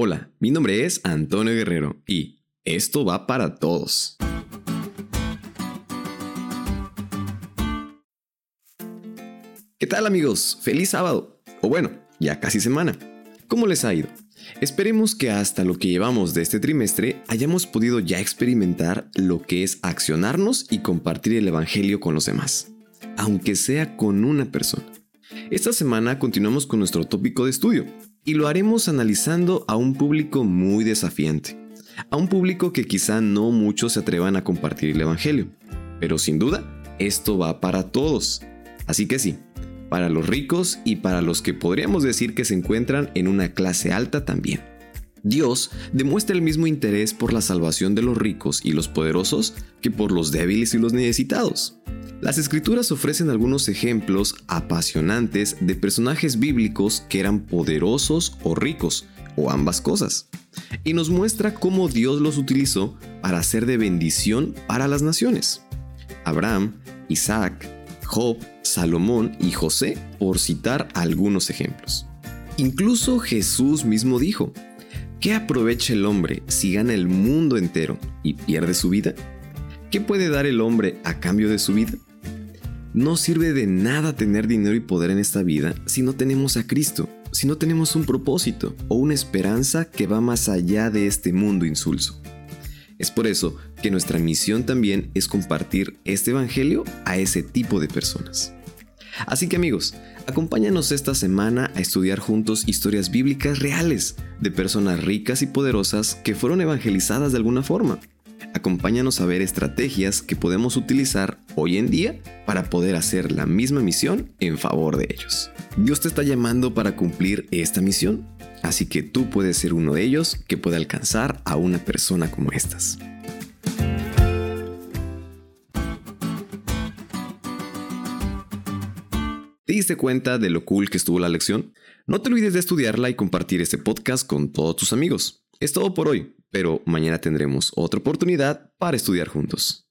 Hola, mi nombre es Antonio Guerrero y esto va para todos. ¿Qué tal amigos? Feliz sábado. O bueno, ya casi semana. ¿Cómo les ha ido? Esperemos que hasta lo que llevamos de este trimestre hayamos podido ya experimentar lo que es accionarnos y compartir el Evangelio con los demás, aunque sea con una persona. Esta semana continuamos con nuestro tópico de estudio y lo haremos analizando a un público muy desafiante, a un público que quizá no muchos se atrevan a compartir el Evangelio, pero sin duda esto va para todos. Así que sí, para los ricos y para los que podríamos decir que se encuentran en una clase alta también. Dios demuestra el mismo interés por la salvación de los ricos y los poderosos que por los débiles y los necesitados. Las escrituras ofrecen algunos ejemplos apasionantes de personajes bíblicos que eran poderosos o ricos, o ambas cosas, y nos muestra cómo Dios los utilizó para ser de bendición para las naciones. Abraham, Isaac, Job, Salomón y José, por citar algunos ejemplos. Incluso Jesús mismo dijo, ¿qué aprovecha el hombre si gana el mundo entero y pierde su vida? ¿Qué puede dar el hombre a cambio de su vida? No sirve de nada tener dinero y poder en esta vida si no tenemos a Cristo, si no tenemos un propósito o una esperanza que va más allá de este mundo insulso. Es por eso que nuestra misión también es compartir este Evangelio a ese tipo de personas. Así que amigos, acompáñanos esta semana a estudiar juntos historias bíblicas reales de personas ricas y poderosas que fueron evangelizadas de alguna forma. Acompáñanos a ver estrategias que podemos utilizar hoy en día para poder hacer la misma misión en favor de ellos. Dios te está llamando para cumplir esta misión Así que tú puedes ser uno de ellos que pueda alcanzar a una persona como estas. ¿Te diste cuenta de lo cool que estuvo la lección? No te olvides de estudiarla y compartir este podcast con todos tus amigos. Es todo por hoy, pero mañana tendremos otra oportunidad para estudiar juntos.